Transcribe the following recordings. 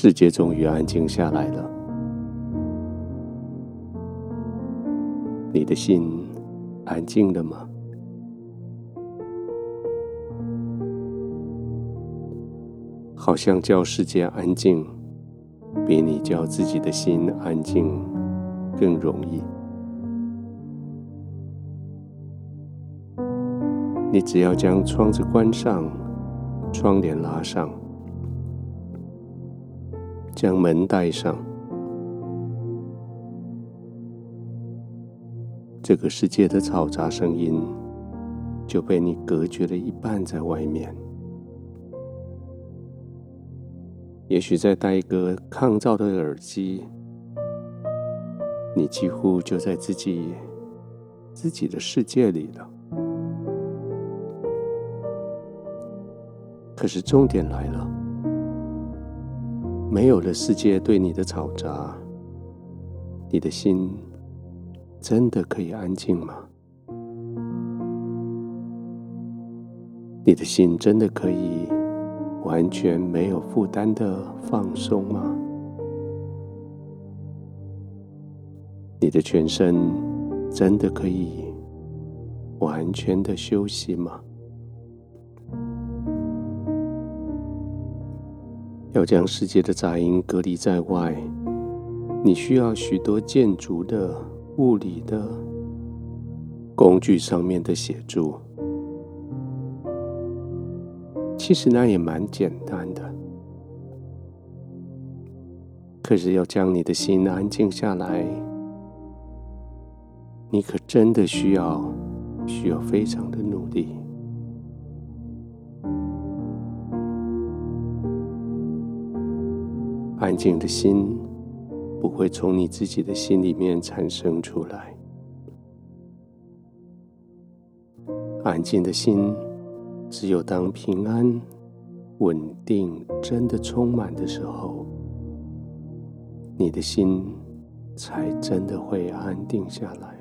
世界终于安静下来了。你的心安静了吗？好像叫世界安静，比你叫自己的心安静更容易。你只要将窗子关上，窗帘拉上，将门带上，这个世界的嘈杂声音就被你隔绝了一半在外面。也许再戴一个抗噪的耳机，你几乎就在自己自己的世界里了。可是重点来了，没有了世界对你的嘈杂，你的心真的可以安静吗？你的心真的可以完全没有负担的放松吗？你的全身真的可以完全的休息吗？要将世界的杂音隔离在外，你需要许多建筑的、物理的、工具上面的协助。其实那也蛮简单的，可是要将你的心安静下来，你可真的需要需要非常的努力。安静的心不会从你自己的心里面产生出来，安静的心。只有当平安、稳定真的充满的时候，你的心才真的会安定下来。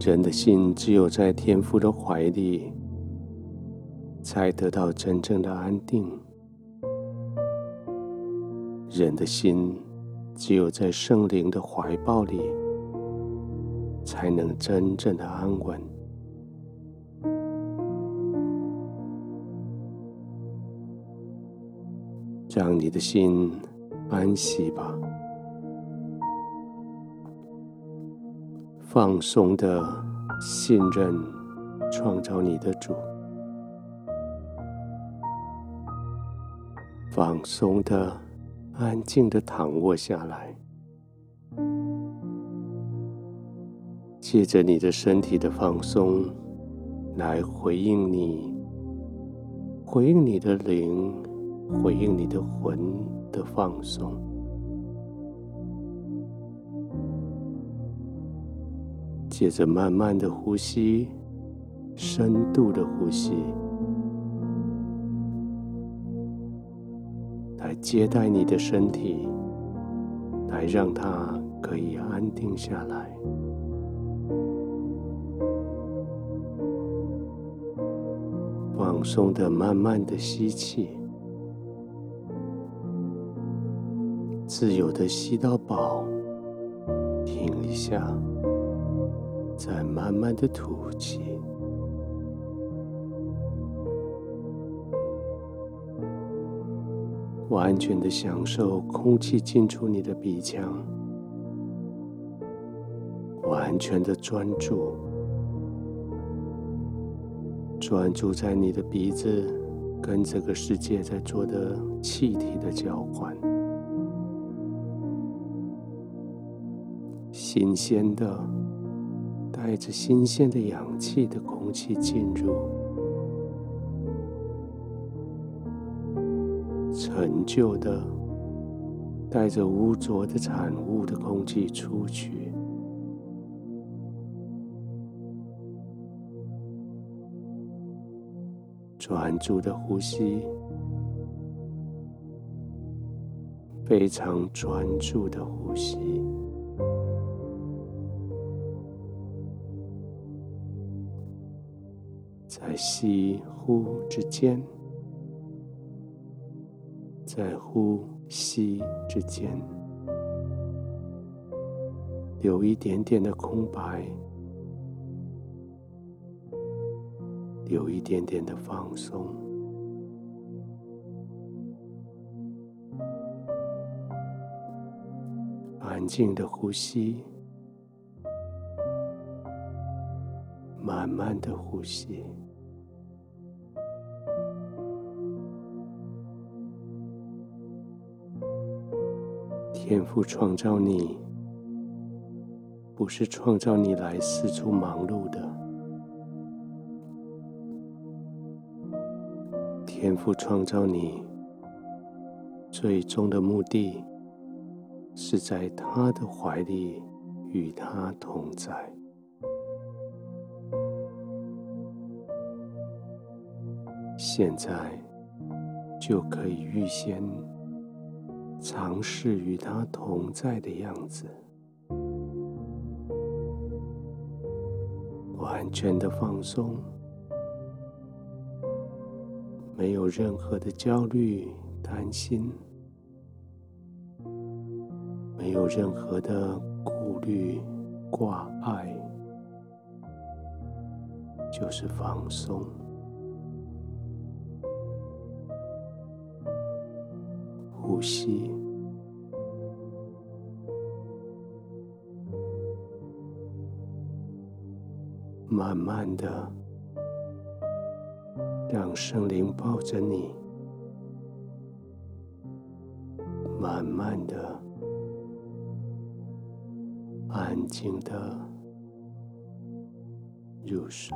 人的心只有在天父的怀里，才得到真正的安定。人的心只有在圣灵的怀抱里。才能真正的安稳。让你的心安息吧，放松的信任创造你的主，放松的安静的躺卧下来。借着你的身体的放松，来回应你，回应你的灵，回应你的魂的放松。接着慢慢的呼吸，深度的呼吸，接待你的身体，来让它可以安定下来。放松的，慢慢的吸气，自由的吸到饱，停一下，再慢慢的吐气，完全的享受空气进出你的鼻腔，完全的专注。专注在你的鼻子跟这个世界在做的气体的交换，新鲜的带着新鲜的氧气的空气进入，陈旧的带着污浊的产物的空气出去。专注的呼吸，非常专注的呼吸。在吸呼之间，在呼吸之间，留一点点的空白，有一点点的放松，安静的呼吸。慢慢的呼吸，天父创造你，不是创造你来四处忙碌的。天父创造你，最终的目的是在他的怀里与他同在。现在就可以预先尝试与他同在的样子，完全的放松，没有任何的焦虑、担心，没有任何的顾虑、挂碍，就是放松。呼吸，慢慢的让圣灵抱着你，慢慢的、安静的入睡。